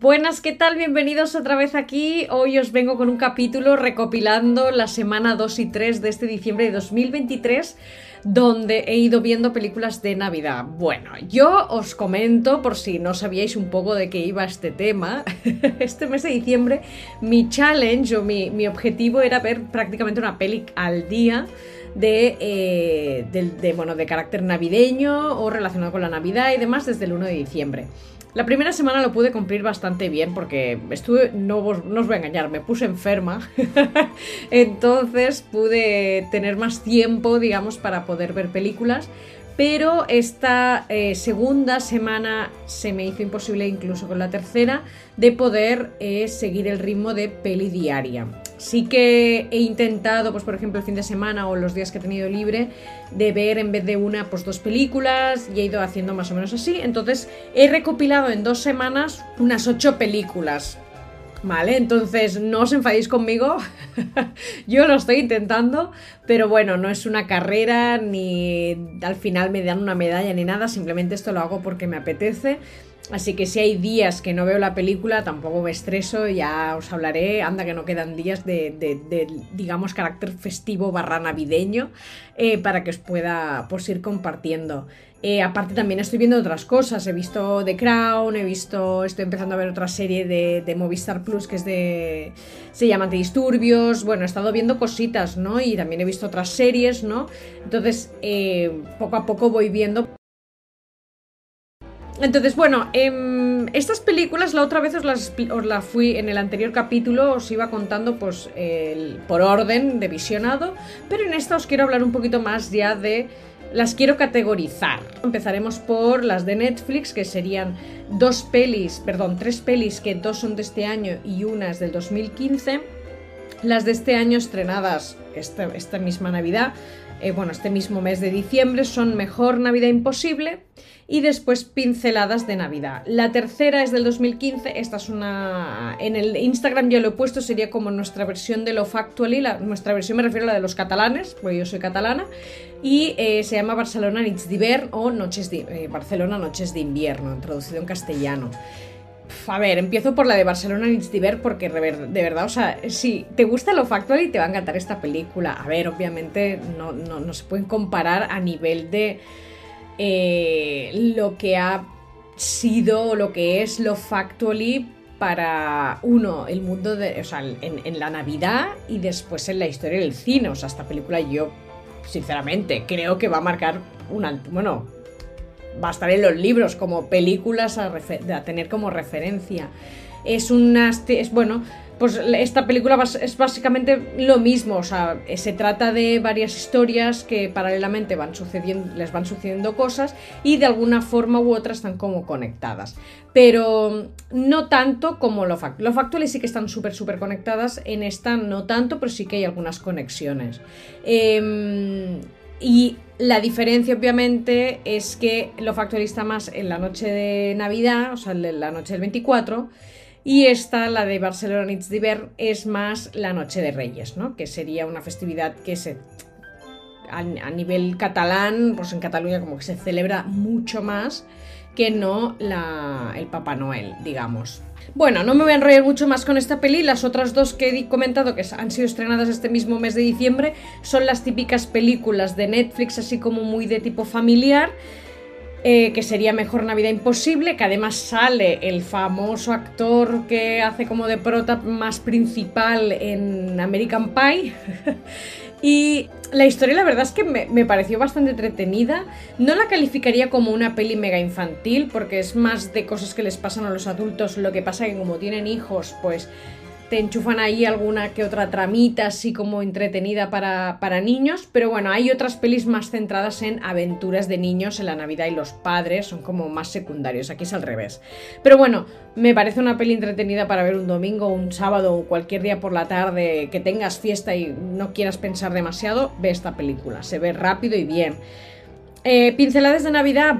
Buenas, ¿qué tal? Bienvenidos otra vez aquí. Hoy os vengo con un capítulo recopilando la semana 2 y 3 de este diciembre de 2023 donde he ido viendo películas de Navidad. Bueno, yo os comento, por si no sabíais un poco de qué iba este tema, este mes de diciembre mi challenge o mi, mi objetivo era ver prácticamente una peli al día de, eh, de, bueno, de carácter navideño o relacionado con la Navidad y demás desde el 1 de diciembre. La primera semana lo pude cumplir bastante bien porque estuve, no, os voy a engañar, me puse enferma. Entonces pude tener más tiempo, digamos, para poder ver películas. Pero esta eh, segunda semana se me hizo imposible, incluso con la tercera, de poder eh, seguir el ritmo de peli diaria. Sí que he intentado, pues por ejemplo, el fin de semana o los días que he tenido libre, de ver en vez de una, pues dos películas y he ido haciendo más o menos así. Entonces he recopilado en dos semanas unas ocho películas. Vale, entonces no os enfadéis conmigo, yo lo estoy intentando, pero bueno, no es una carrera ni al final me dan una medalla ni nada, simplemente esto lo hago porque me apetece Así que si hay días que no veo la película, tampoco me estreso, ya os hablaré, anda que no quedan días de, digamos, carácter festivo barra navideño, eh, para que os pueda pues, ir compartiendo. Eh, aparte también estoy viendo otras cosas, he visto The Crown, he visto, estoy empezando a ver otra serie de, Movistar Plus que es de, se llama Antidisturbios, bueno, he estado viendo cositas, ¿no? Y también he visto otras series, ¿no? Entonces, eh, poco a poco voy viendo entonces, bueno, em, estas películas la otra vez os las, os fui en el anterior capítulo, os iba contando pues por orden de visionado, pero en esta os quiero hablar un poquito más ya de... Las quiero categorizar. Empezaremos por las de Netflix, que serían dos pelis, perdón, tres pelis, que dos son de este año y una es del 2015. Las de este año estrenadas esta, esta misma Navidad, eh, bueno, este mismo mes de diciembre, son Mejor Navidad Imposible y después pinceladas de Navidad. La tercera es del 2015, esta es una... En el Instagram ya lo he puesto, sería como nuestra versión de lo Factually, la... nuestra versión me refiero a la de los catalanes, porque yo soy catalana, y eh, se llama Barcelona Nits d'hivern o Noches de... Eh, Barcelona Noches de Invierno, traducido en castellano. A ver, empiezo por la de Barcelona Nits d'hivern porque de verdad, o sea, si te gusta lo Factually te va a encantar esta película. A ver, obviamente no, no, no se pueden comparar a nivel de eh, lo que ha sido o lo que es lo Factually para uno, el mundo de. O sea, en, la Navidad y después en la historia del cine. O sea, esta película yo, sinceramente, creo que va a marcar una. Bueno, va a estar en los libros como películas a, tener como referencia. Es una. Es, bueno, pues esta película es básicamente lo mismo, o sea, se trata de varias historias que paralelamente van sucediendo, les van sucediendo cosas y de alguna forma u otra están como conectadas. Pero no tanto como lo factual. Lo factual sí que están súper, súper conectadas, en esta no tanto, pero sí que hay algunas conexiones. Em, y la diferencia, obviamente, es que lo factual está más en la noche de Navidad, o sea, en la noche del 24 y esta, la de Barcelona Nits d'Hivern, es más la Noche de Reyes, ¿no? Que sería una festividad que se a, nivel catalán, pues en Cataluña como que se celebra mucho más que no el Papá Noel, digamos. Bueno, no me voy a enrollar mucho más con esta peli. Las otras dos que he comentado que han sido estrenadas este mismo mes de diciembre son las típicas películas de Netflix, así como muy de tipo familiar. Eh, que sería Mejor Navidad Imposible, que además sale el famoso actor que hace como de prota más principal en American Pie. y la historia la verdad es que me, pareció bastante entretenida. No la calificaría como una peli mega infantil, porque es más de cosas que les pasan a los adultos. Lo que pasa que como tienen hijos, pues te enchufan ahí alguna que otra tramita así como entretenida para, para, niños, pero bueno, hay otras pelis más centradas en aventuras de niños en la Navidad y los padres son como más secundarios, aquí es al revés. Pero bueno, me parece una peli entretenida para ver un domingo, un sábado o cualquier día por la tarde que tengas fiesta y no quieras pensar demasiado, ve esta película, se ve rápido y bien. Eh, pinceladas de Navidad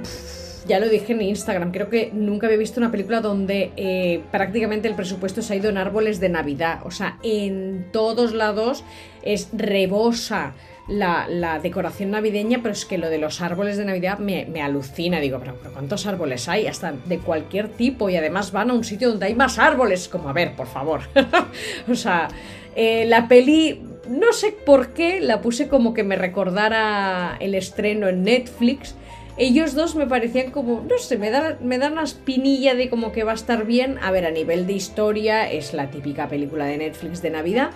ya lo dije en Instagram, creo que nunca había visto una película donde eh, prácticamente el presupuesto se ha ido en árboles de Navidad. O sea, en todos lados es rebosa la, decoración navideña, pero es que lo de los árboles de Navidad me, alucina. Digo, pero, ¿cuántos árboles hay? Hasta de cualquier tipo y además van a un sitio donde hay más árboles. Como, a ver, por favor. o sea, eh, la peli, no sé por qué, la puse como que me recordara el estreno en Netflix. Ellos dos me parecían como, no sé, me dan, me dan una espinilla de como que va a estar bien. A ver, a nivel de historia, es la típica película de Netflix de Navidad.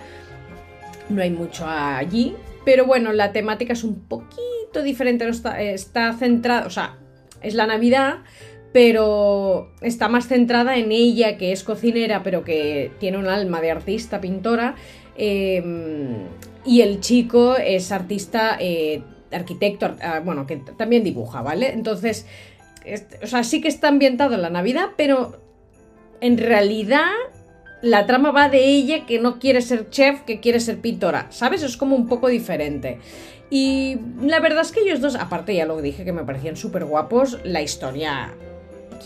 No hay mucho allí, pero bueno, la temática es un poquito diferente, está, está centrada, o sea, es la Navidad, pero está más centrada en ella, que es cocinera, pero que tiene un alma de artista, pintora, em, y el chico es artista, eh, arquitecto, ah, bueno, que también dibuja, ¿vale? Entonces, o sea, sí que está ambientado en la Navidad, pero en realidad la trama va de ella que no quiere ser chef, que quiere ser pintora, ¿sabes? Es como un poco diferente. Y la verdad es que ellos dos, aparte ya lo dije que me parecían súper guapos, la historia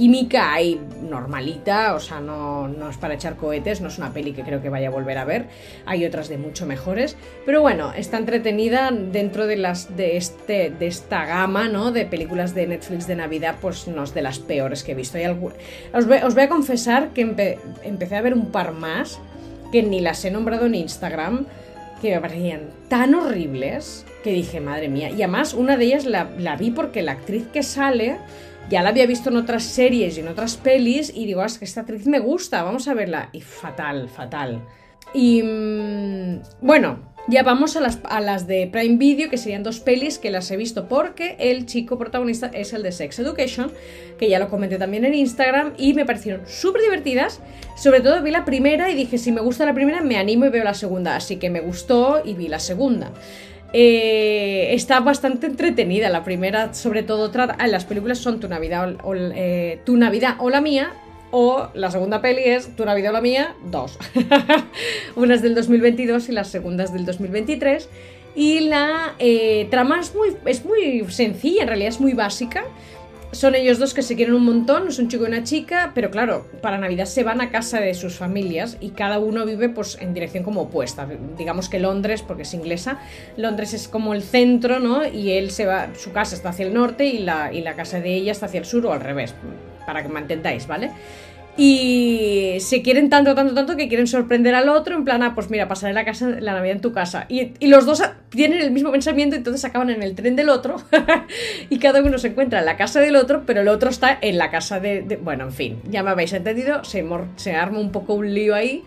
química hay normalita, o sea, no, no, es para echar cohetes, no es una peli que creo que vaya a volver a ver, hay otras de mucho mejores, pero bueno, está entretenida dentro de las de este de esta gama, ¿no? De películas de Netflix de Navidad, pues no es de las peores que he visto. Hay os, voy, a confesar que empecé a ver un par más que ni las he nombrado en Instagram, que me parecían tan horribles que dije, madre mía, y además una de ellas la, la vi porque la actriz que sale ya la había visto en otras series y en otras pelis y digo, ah, es que esta actriz me gusta, vamos a verla. Y fatal, fatal. Y mm, bueno, ya vamos a las, a las, de Prime Video, que serían dos pelis que las he visto porque el chico protagonista es el de Sex Education, que ya lo comenté también en Instagram y me parecieron súper divertidas. Sobre todo vi la primera y dije, si me gusta la primera, me animo y veo la segunda. Así que me gustó y vi la segunda. Eh, está bastante entretenida. La primera, sobre todo, trata. Ah, las películas son Tu Navidad o, eh, Tu Navidad la mía. O la segunda peli es Tu Navidad o la mía, dos. Una es del 2022 y la segunda es del 2023. Y la eh, trama es muy sencilla, en realidad es muy básica son ellos dos que se quieren un montón, es un chico y una chica, pero claro, para Navidad se van a casa de sus familias y cada uno vive pues en dirección como opuesta. Digamos que Londres, porque es inglesa, Londres es como el centro, ¿no? Y él se va, su casa está hacia el norte y la, y la casa de ella está hacia el sur o al revés, para que me entendáis, ¿vale? Y se quieren tanto, tanto, tanto que quieren sorprender al otro, en plan, ah, pues mira, pasaré la, casa, la Navidad en tu casa. Y, los dos tienen el mismo pensamiento, entonces acaban en el tren del otro y cada uno se encuentra en la casa del otro, pero el otro está en la casa de... bueno, en fin, ya me habéis entendido, se, se arma un poco un lío ahí.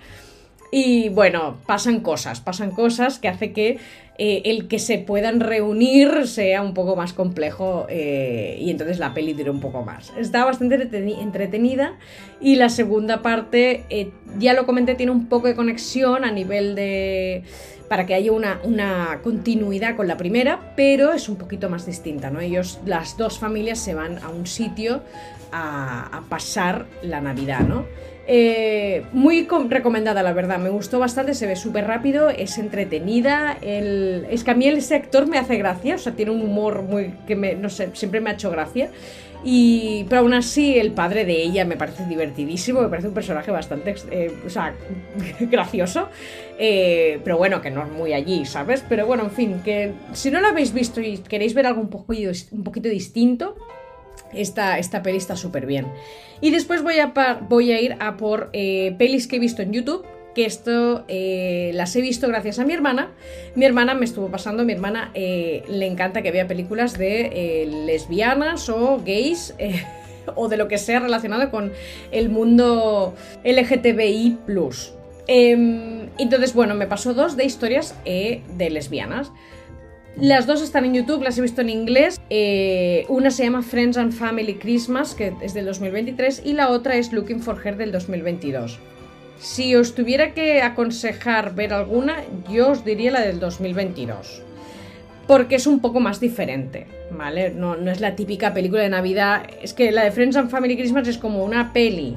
Y bueno, pasan cosas, pasan cosas que hace que eh, el que se puedan reunir sea un poco más complejo eh, y entonces la peli dure un poco más. Está bastante entretenida y la segunda parte, eh, ya lo comenté, tiene un poco de conexión a nivel de para que haya una, una, continuidad con la primera, pero es un poquito más distinta, ¿no? Ellos, las dos familias se van a un sitio a, pasar la Navidad, ¿no? Eh, muy recomendada, la verdad. Me gustó bastante, se ve súper rápido, es entretenida. Es que a mí ese actor me hace gracia, o sea, tiene un humor muy que me, no sé, siempre me ha hecho gracia. Y, pero aún así, el padre de ella me parece divertidísimo, me parece un personaje bastante eh, o sea, gracioso. Eh, pero bueno, que no es muy allí, ¿sabes? Pero bueno, en fin, que si no lo habéis visto y queréis ver algo un, poco, un poquito distinto, esta, esta peli está súper bien. Y después voy a, voy a ir a por eh, pelis que he visto en YouTube, que esto eh, las he visto gracias a mi hermana. Mi hermana me estuvo pasando, mi hermana eh, le encanta que vea películas de lesbianas o gays. o de lo que sea relacionado con el mundo LGTBI. Em, entonces, bueno, me pasó dos de historias de lesbianas. Las dos están en YouTube, las he visto en inglés. Eh, una se llama Friends and Family Christmas, que es del 2023, y la otra es Looking for Her del 2022. Si os tuviera que aconsejar ver alguna, yo os diría la del 2022. Porque es un poco más diferente, ¿vale? No, es la típica película de Navidad. Es que la de Friends and Family Christmas es como una peli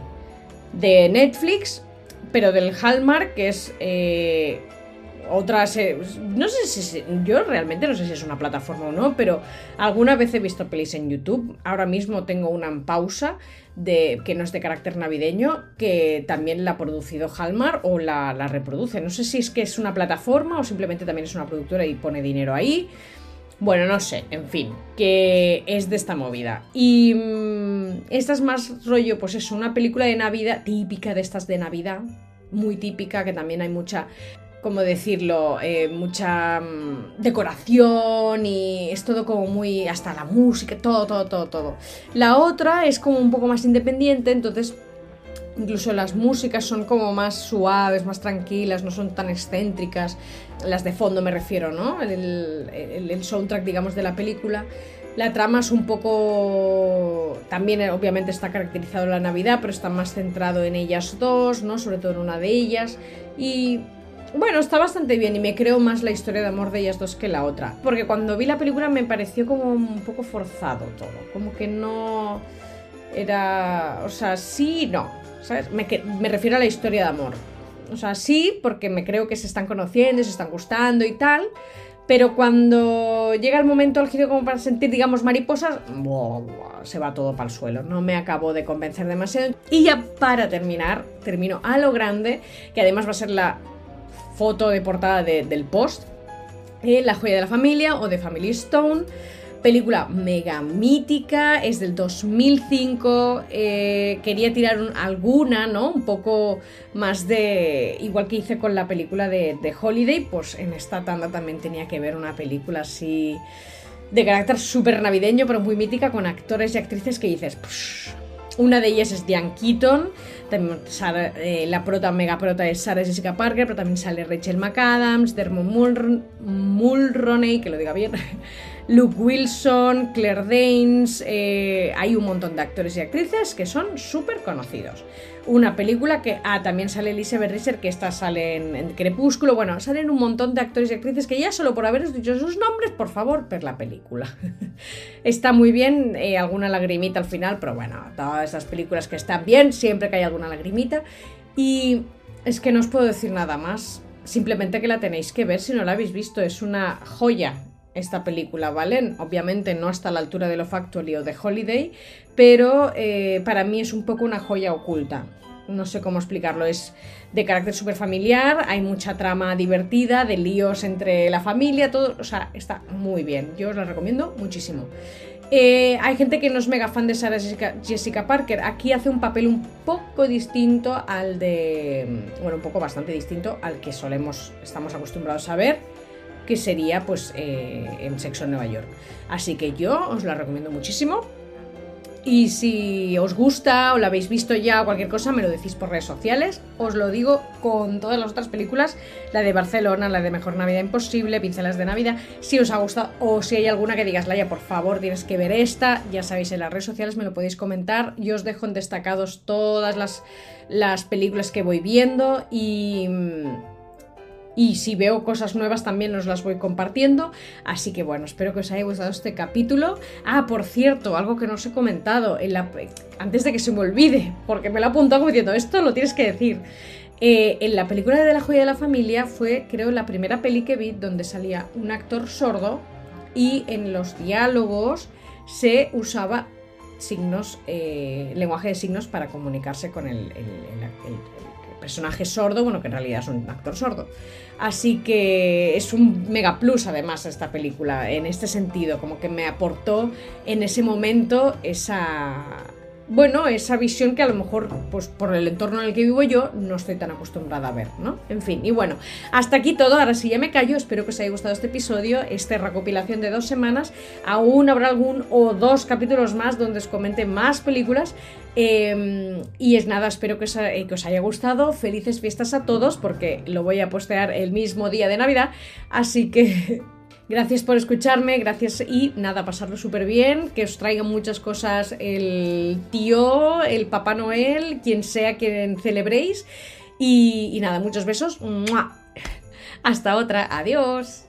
de Netflix, pero del Hallmark, que es eh, otras... eh, no sé si... Yo realmente no sé si es una plataforma o no, pero alguna vez he visto pelis en YouTube. Ahora mismo tengo una en pausa de, que no es de carácter navideño, que también la ha producido Hallmark o la, la reproduce. No sé si es que es una plataforma o simplemente también es una productora y pone dinero ahí. Bueno, no sé, en fin, que es de esta movida. Y mm, esta es más rollo, pues es una película de Navidad, típica de estas de Navidad, muy típica, que también hay mucha, ¿cómo decirlo? Eh, mucha mm, decoración y es todo como muy, hasta la música, todo, todo, todo, todo. La otra es como un poco más independiente, entonces Incluso las músicas son como más suaves, más tranquilas, no son tan excéntricas. Las de fondo me refiero, ¿no? El, el- el soundtrack, digamos, de la película. La trama es un poco... También eh, obviamente está caracterizado la Navidad, pero está más centrado en ellas dos, ¿no? Sobre todo en una de ellas. Y bueno, está bastante bien y me creo más la historia de amor de ellas dos que la otra. Porque cuando vi la película me pareció como un poco forzado todo. Como que no era... O sea, sí no. ¿Sabes? Me, me refiero a la historia de amor. O sea, sí, porque me creo que se están conociendo, se están gustando y tal. Pero cuando llega el momento al giro como para sentir, digamos, mariposas, se va todo para el suelo. No me acabo de convencer demasiado. Y ya para terminar, termino a lo grande, que además va a ser la foto de portada de- del post. eh, la joya de la familia o de Family Stone. Película mega mítica, es del 2005. eh, quería tirar un- alguna, ¿no? Un poco más de. Igual que hice con la película de, Holiday, pues en esta tanda también tenía que ver una película así. de carácter súper navideño, pero muy mítica, con actores y actrices que dices. Una de ellas es Diane Keaton, también eh, la prota, mega prota es Jessica Parker, pero también sale Rachel McAdams, Dermot Mulr- Mulroney, que lo diga bien, Luke Wilson, Claire Danes, eh, hay un montón de actores y actrices que son súper conocidos. Una película que, ah, también sale Elizabeth Risser, que esta sale en, en Crepúsculo, bueno, salen un montón de actores y actrices que ya solo por haberos dicho sus nombres, por favor, ver la película. Está muy bien, eh, alguna lagrimita al final, pero bueno, todas esas películas que están bien, siempre que hay alguna lagrimita. Y es que no os puedo decir nada más, simplemente que la tenéis que ver si no la habéis visto, es una joya esta película, ¿vale? Obviamente no hasta la altura de Lo Factually o de Holiday, pero eh, para mí es un poco una joya oculta. No sé cómo explicarlo, es de carácter súper familiar, hay mucha trama divertida, de líos entre la familia, todo, o sea, está muy bien, yo os la recomiendo muchísimo. Eh, hay gente que no es mega fan de Sarah Jessica, Jessica Parker. Aquí hace un papel un poco distinto al de. Bueno, un poco bastante distinto al que solemos, estamos acostumbrados a ver, que sería pues eh, en Sexo en Nueva York. Así que yo os la recomiendo muchísimo. Y si os gusta o la habéis visto ya o cualquier cosa, me lo decís por redes sociales. Os lo digo con todas las otras películas, la de Barcelona, la de Mejor Navidad Imposible, Pincelas de Navidad. Si os ha gustado o si hay alguna que digas, Laia, por favor, tienes que ver esta, ya sabéis, en las redes sociales me lo podéis comentar. Yo os dejo en destacados todas las, las películas que voy viendo y... Y si veo cosas nuevas también os las voy compartiendo. Así que bueno, espero que os haya gustado este capítulo. Ah, por cierto, algo que no os he comentado. Antes de que se me olvide, porque me lo he apuntado como diciendo, esto lo tienes que decir. Eh, en la película de la joya de la familia fue, creo, la primera peli que vi donde salía un actor sordo y en los diálogos se usaba signos, eh, lenguaje de signos para comunicarse con el- el- el personaje sordo, bueno, que en realidad es un actor sordo. Así que es un mega plus además esta película, en este sentido, como que me aportó en ese momento esa... Bueno, esa visión que a lo mejor, pues por el entorno en el que vivo yo, no estoy tan acostumbrada a ver, ¿no? En fin, y bueno, hasta aquí todo. Ahora sí ya me callo. Espero que os haya gustado este episodio, esta recopilación de dos semanas. Aún habrá algún o dos capítulos más donde os comente más películas. Eh, y es nada, espero eh, que os haya gustado. Felices fiestas a todos, porque lo voy a postear el mismo día de Navidad. Así que gracias por escucharme, gracias y nada, pasarlo súper bien. Que os traigan muchas cosas el tío, el Papá Noel, quien sea quien celebréis. Y, y nada, muchos besos. ¡Mua! Hasta otra, adiós.